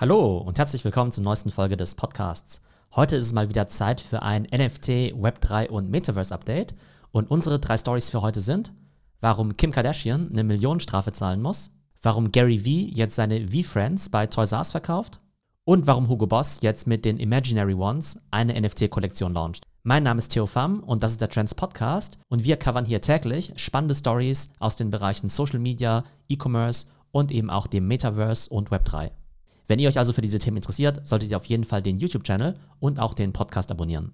Hallo und herzlich willkommen zur neuesten Folge des Podcasts. Heute ist es mal wieder Zeit für ein NFT, Web3 und Metaverse Update. Und unsere drei Stories für heute sind, warum Kim Kardashian eine Millionenstrafe zahlen muss, warum Gary Vee jetzt seine V-Friends bei Toys R Us verkauft und warum Hugo Boss jetzt mit den Imaginary Ones eine NFT-Kollektion launcht. Mein Name ist Theo Pham und das ist der Trends Podcast und wir covern hier täglich spannende Stories aus den Bereichen Social Media, E-Commerce und eben auch dem Metaverse und Web3. Wenn ihr euch also für diese Themen interessiert, solltet ihr auf jeden Fall den YouTube-Channel und auch den Podcast abonnieren.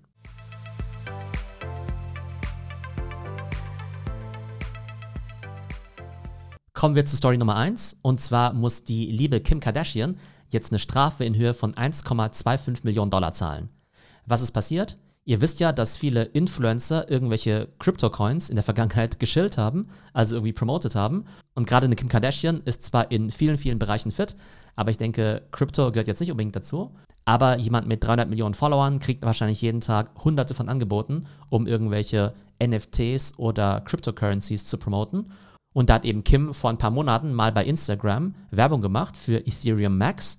Kommen wir zu Story Nummer 1. Und zwar muss die liebe Kim Kardashian jetzt eine Strafe in Höhe von 1,25 Millionen Dollar zahlen. Was ist passiert? Ihr wisst ja, dass viele Influencer irgendwelche Crypto-Coins in der Vergangenheit geschillt haben, also irgendwie promotet haben. Und gerade eine Kim Kardashian ist zwar in vielen, vielen Bereichen fit, aber ich denke, Crypto gehört jetzt nicht unbedingt dazu. Aber jemand mit 300 Millionen Followern kriegt wahrscheinlich jeden Tag hunderte von Angeboten, um irgendwelche NFTs oder Cryptocurrencies zu promoten. Und da hat eben Kim vor ein paar Monaten mal bei Instagram Werbung gemacht für Ethereum Max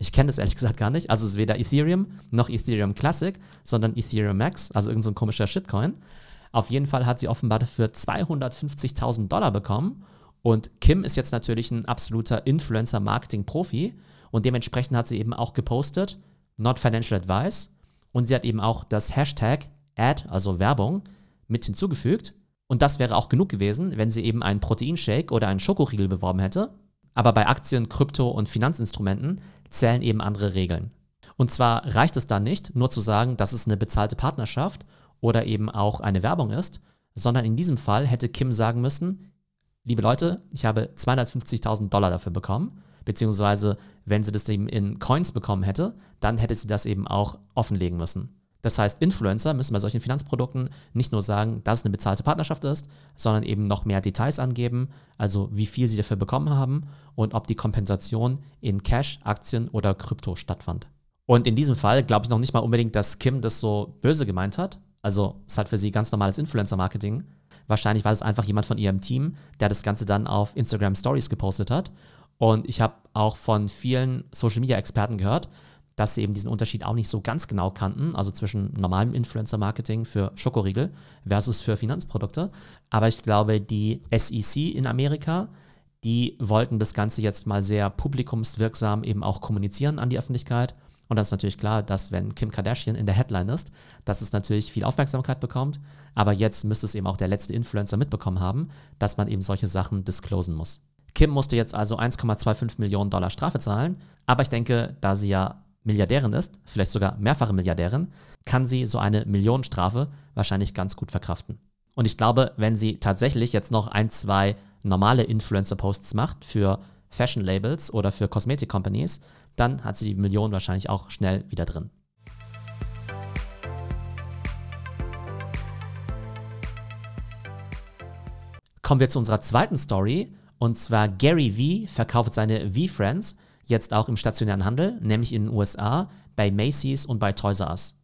ich kenne das ehrlich gesagt gar nicht. Also es ist weder Ethereum noch Ethereum Classic, sondern Ethereum Max, also irgendein so komischer Shitcoin. Auf jeden Fall hat sie offenbar dafür 250.000 Dollar bekommen. Und Kim ist jetzt natürlich ein absoluter Influencer-Marketing-Profi. Und dementsprechend hat sie eben auch gepostet, not financial advice. Und sie hat eben auch das Hashtag Ad, also Werbung, mit hinzugefügt. Und das wäre auch genug gewesen, wenn sie eben einen Proteinshake oder einen Schokoriegel beworben hätte. Aber bei Aktien, Krypto und Finanzinstrumenten zählen eben andere Regeln. Und zwar reicht es dann nicht, nur zu sagen, dass es eine bezahlte Partnerschaft oder eben auch eine Werbung ist, sondern in diesem Fall hätte Kim sagen müssen, liebe Leute, ich habe 250.000 Dollar dafür bekommen, beziehungsweise wenn sie das eben in Coins bekommen hätte, dann hätte sie das eben auch offenlegen müssen. Das heißt, Influencer müssen bei solchen Finanzprodukten nicht nur sagen, dass es eine bezahlte Partnerschaft ist, sondern eben noch mehr Details angeben, also wie viel sie dafür bekommen haben und ob die Kompensation in Cash, Aktien oder Krypto stattfand. Und in diesem Fall glaube ich noch nicht mal unbedingt, dass Kim das so böse gemeint hat. Also es hat für sie ganz normales Influencer-Marketing. Wahrscheinlich war es einfach jemand von ihrem Team, der das Ganze dann auf Instagram Stories gepostet hat. Und ich habe auch von vielen Social-Media-Experten gehört, dass sie eben diesen Unterschied auch nicht so ganz genau kannten, also zwischen normalem Influencer-Marketing für Schokoriegel versus für Finanzprodukte. Aber ich glaube, die SEC in Amerika, die wollten das Ganze jetzt mal sehr publikumswirksam eben auch kommunizieren an die Öffentlichkeit. Und das ist natürlich klar, dass wenn Kim Kardashian in der Headline ist, dass es natürlich viel Aufmerksamkeit bekommt. Aber jetzt müsste es eben auch der letzte Influencer mitbekommen haben, dass man eben solche Sachen disclosen muss. Kim musste jetzt also 1,25 Millionen Dollar Strafe zahlen. Aber ich denke, da sie ja Milliardärin ist, vielleicht sogar mehrfache Milliardärin, kann sie so eine Millionenstrafe wahrscheinlich ganz gut verkraften. Und ich glaube, wenn sie tatsächlich jetzt noch ein, zwei normale Influencer-Posts macht für Fashion-Labels oder für Kosmetik-Companies, dann hat sie die Million wahrscheinlich auch schnell wieder drin. Kommen wir zu unserer zweiten Story. Und zwar Gary Vee verkauft seine V-Friends jetzt auch im stationären Handel, nämlich in den USA bei Macy's und bei Toys R Us.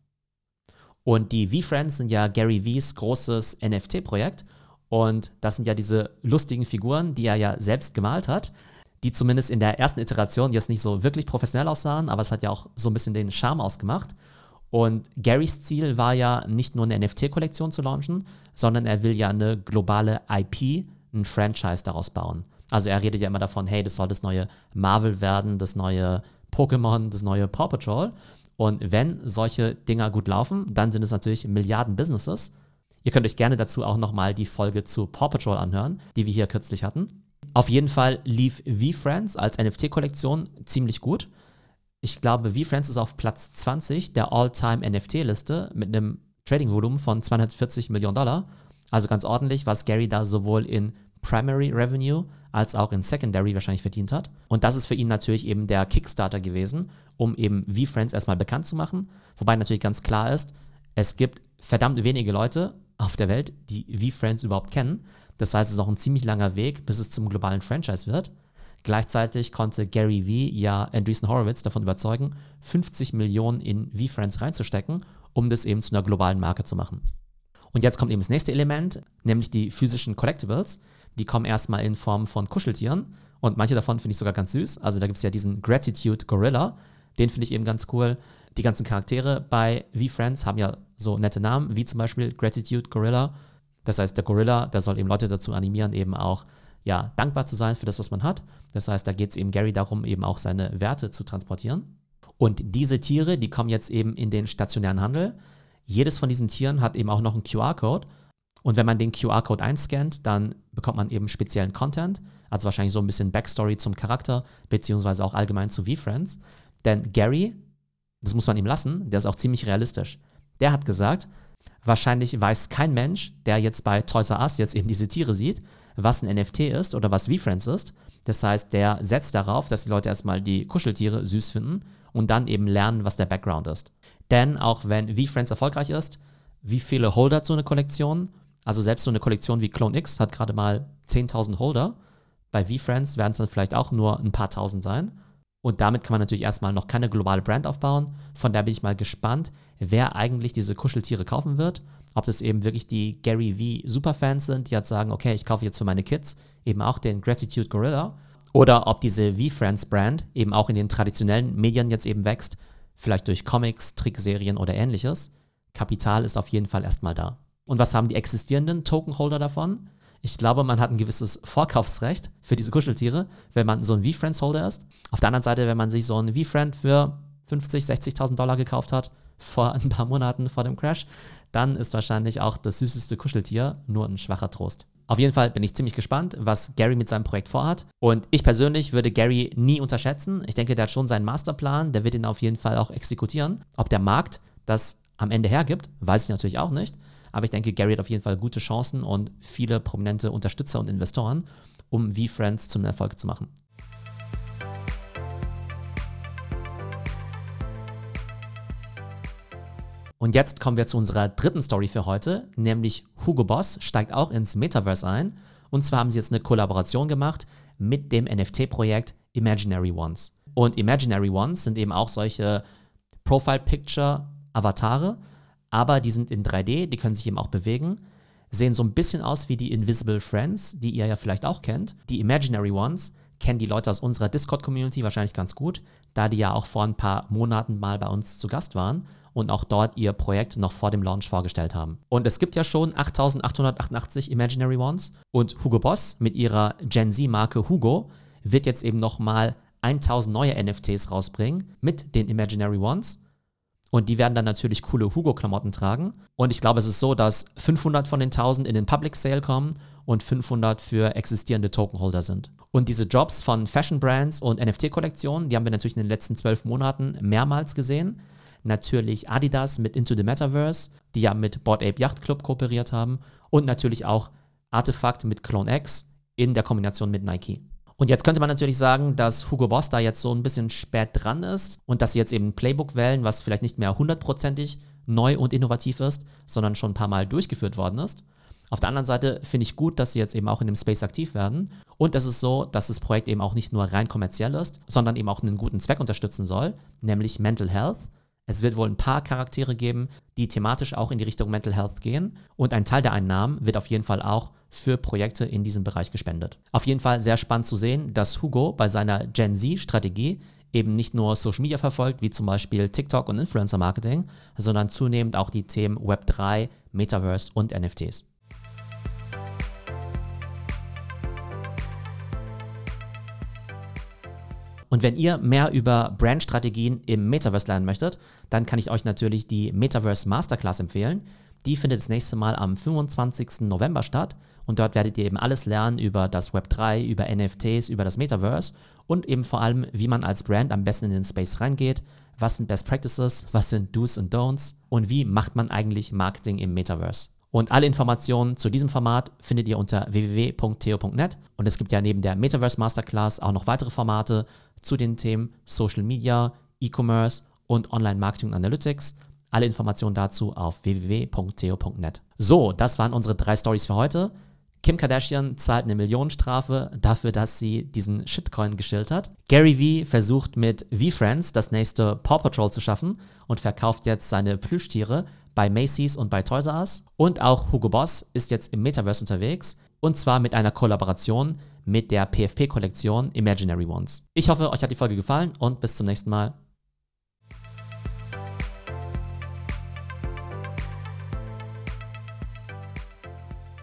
Und die V-Friends sind ja Gary V's großes NFT-Projekt und das sind ja diese lustigen Figuren, die er ja selbst gemalt hat, die zumindest in der ersten Iteration jetzt nicht so wirklich professionell aussahen, aber es hat ja auch so ein bisschen den Charme ausgemacht. Und Garys Ziel war ja nicht nur eine NFT-Kollektion zu launchen, sondern er will ja eine globale IP, ein Franchise daraus bauen. Also er redet ja immer davon, hey, das soll das neue Marvel werden, das neue Pokémon, das neue Paw Patrol. Und wenn solche Dinger gut laufen, dann sind es natürlich Milliarden Businesses. Ihr könnt euch gerne dazu auch nochmal die Folge zu Paw Patrol anhören, die wir hier kürzlich hatten. Auf jeden Fall lief V-Friends als NFT-Kollektion ziemlich gut. Ich glaube, V-Friends ist auf Platz 20 der All-Time NFT-Liste mit einem Trading-Volumen von 240 Millionen Dollar. Also ganz ordentlich, was Gary da sowohl in Primary Revenue als auch in Secondary wahrscheinlich verdient hat. Und das ist für ihn natürlich eben der Kickstarter gewesen, um eben V-Friends erstmal bekannt zu machen. Wobei natürlich ganz klar ist, es gibt verdammt wenige Leute auf der Welt, die V-Friends überhaupt kennen. Das heißt, es ist auch ein ziemlich langer Weg, bis es zum globalen Franchise wird. Gleichzeitig konnte Gary V ja Andreessen Horowitz davon überzeugen, 50 Millionen in V-Friends reinzustecken, um das eben zu einer globalen Marke zu machen. Und jetzt kommt eben das nächste Element, nämlich die physischen Collectibles. Die kommen erstmal in Form von Kuscheltieren und manche davon finde ich sogar ganz süß. Also da gibt es ja diesen Gratitude Gorilla, den finde ich eben ganz cool. Die ganzen Charaktere bei V-Friends haben ja so nette Namen, wie zum Beispiel Gratitude Gorilla. Das heißt, der Gorilla, der soll eben Leute dazu animieren, eben auch ja, dankbar zu sein für das, was man hat. Das heißt, da geht es eben Gary darum, eben auch seine Werte zu transportieren. Und diese Tiere, die kommen jetzt eben in den stationären Handel. Jedes von diesen Tieren hat eben auch noch einen QR-Code. Und wenn man den QR-Code einscannt, dann bekommt man eben speziellen Content, also wahrscheinlich so ein bisschen Backstory zum Charakter, beziehungsweise auch allgemein zu V-Friends. Denn Gary, das muss man ihm lassen, der ist auch ziemlich realistisch. Der hat gesagt, wahrscheinlich weiß kein Mensch, der jetzt bei Toys R Us jetzt eben diese Tiere sieht, was ein NFT ist oder was V-Friends ist. Das heißt, der setzt darauf, dass die Leute erstmal die Kuscheltiere süß finden und dann eben lernen, was der Background ist. Denn auch wenn V-Friends erfolgreich ist, wie viele Holder zu einer Kollektion? Also selbst so eine Kollektion wie Clone X hat gerade mal 10.000 Holder. Bei V-Friends werden es dann vielleicht auch nur ein paar tausend sein. Und damit kann man natürlich erstmal noch keine globale Brand aufbauen. Von daher bin ich mal gespannt, wer eigentlich diese Kuscheltiere kaufen wird. Ob das eben wirklich die Gary V Superfans sind, die jetzt sagen, okay, ich kaufe jetzt für meine Kids eben auch den Gratitude Gorilla. Oder ob diese V-Friends Brand eben auch in den traditionellen Medien jetzt eben wächst, vielleicht durch Comics, Trickserien oder ähnliches. Kapital ist auf jeden Fall erstmal da. Und was haben die existierenden Tokenholder davon? Ich glaube, man hat ein gewisses Vorkaufsrecht für diese Kuscheltiere, wenn man so ein V-Friends-Holder ist. Auf der anderen Seite, wenn man sich so ein V-Friend für 50, 60.000 Dollar gekauft hat, vor ein paar Monaten vor dem Crash, dann ist wahrscheinlich auch das süßeste Kuscheltier nur ein schwacher Trost. Auf jeden Fall bin ich ziemlich gespannt, was Gary mit seinem Projekt vorhat. Und ich persönlich würde Gary nie unterschätzen. Ich denke, der hat schon seinen Masterplan, der wird ihn auf jeden Fall auch exekutieren. Ob der Markt das am Ende hergibt, weiß ich natürlich auch nicht. Aber ich denke, Gary hat auf jeden Fall gute Chancen und viele prominente Unterstützer und Investoren, um V-Friends zum Erfolg zu machen. Und jetzt kommen wir zu unserer dritten Story für heute, nämlich Hugo Boss steigt auch ins Metaverse ein. Und zwar haben sie jetzt eine Kollaboration gemacht mit dem NFT-Projekt Imaginary Ones. Und Imaginary Ones sind eben auch solche Profile-Picture-Avatare, aber die sind in 3D, die können sich eben auch bewegen, sehen so ein bisschen aus wie die Invisible Friends, die ihr ja vielleicht auch kennt. Die Imaginary Ones kennen die Leute aus unserer Discord-Community wahrscheinlich ganz gut, da die ja auch vor ein paar Monaten mal bei uns zu Gast waren und auch dort ihr Projekt noch vor dem Launch vorgestellt haben. Und es gibt ja schon 8888 Imaginary Ones und Hugo Boss mit ihrer Gen Z-Marke Hugo wird jetzt eben nochmal 1000 neue NFTs rausbringen mit den Imaginary Ones. Und die werden dann natürlich coole Hugo-Klamotten tragen. Und ich glaube, es ist so, dass 500 von den 1000 in den Public Sale kommen und 500 für existierende Tokenholder sind. Und diese Jobs von Fashion Brands und NFT-Kollektionen, die haben wir natürlich in den letzten zwölf Monaten mehrmals gesehen natürlich Adidas mit Into the Metaverse, die ja mit Board Ape Yacht Club kooperiert haben und natürlich auch Artefakt mit Clone X in der Kombination mit Nike. Und jetzt könnte man natürlich sagen, dass Hugo Boss da jetzt so ein bisschen spät dran ist und dass sie jetzt eben ein Playbook wählen, was vielleicht nicht mehr hundertprozentig neu und innovativ ist, sondern schon ein paar Mal durchgeführt worden ist. Auf der anderen Seite finde ich gut, dass sie jetzt eben auch in dem Space aktiv werden. Und es ist so, dass das Projekt eben auch nicht nur rein kommerziell ist, sondern eben auch einen guten Zweck unterstützen soll, nämlich Mental Health. Es wird wohl ein paar Charaktere geben, die thematisch auch in die Richtung Mental Health gehen. Und ein Teil der Einnahmen wird auf jeden Fall auch für Projekte in diesem Bereich gespendet. Auf jeden Fall sehr spannend zu sehen, dass Hugo bei seiner Gen Z-Strategie eben nicht nur Social Media verfolgt, wie zum Beispiel TikTok und Influencer Marketing, sondern zunehmend auch die Themen Web3, Metaverse und NFTs. Und wenn ihr mehr über Brandstrategien im Metaverse lernen möchtet, dann kann ich euch natürlich die Metaverse Masterclass empfehlen. Die findet das nächste Mal am 25. November statt und dort werdet ihr eben alles lernen über das Web 3, über NFTs, über das Metaverse und eben vor allem, wie man als Brand am besten in den Space reingeht, was sind Best Practices, was sind Do's und Don'ts und wie macht man eigentlich Marketing im Metaverse. Und alle Informationen zu diesem Format findet ihr unter www.theo.net. Und es gibt ja neben der Metaverse Masterclass auch noch weitere Formate zu den Themen Social Media, E-Commerce und Online-Marketing Analytics. Alle Informationen dazu auf www.theo.net. So, das waren unsere drei Stories für heute. Kim Kardashian zahlt eine Millionenstrafe dafür, dass sie diesen Shitcoin geschillt hat. Gary Vee versucht mit V-Friends das nächste Paw Patrol zu schaffen und verkauft jetzt seine Plüschtiere bei Macy's und bei Toys R Us. Und auch Hugo Boss ist jetzt im Metaverse unterwegs. und zwar mit einer Kollaboration mit der PFP-Kollektion Imaginary Ones. Ich hoffe, euch hat die Folge gefallen und bis zum nächsten Mal.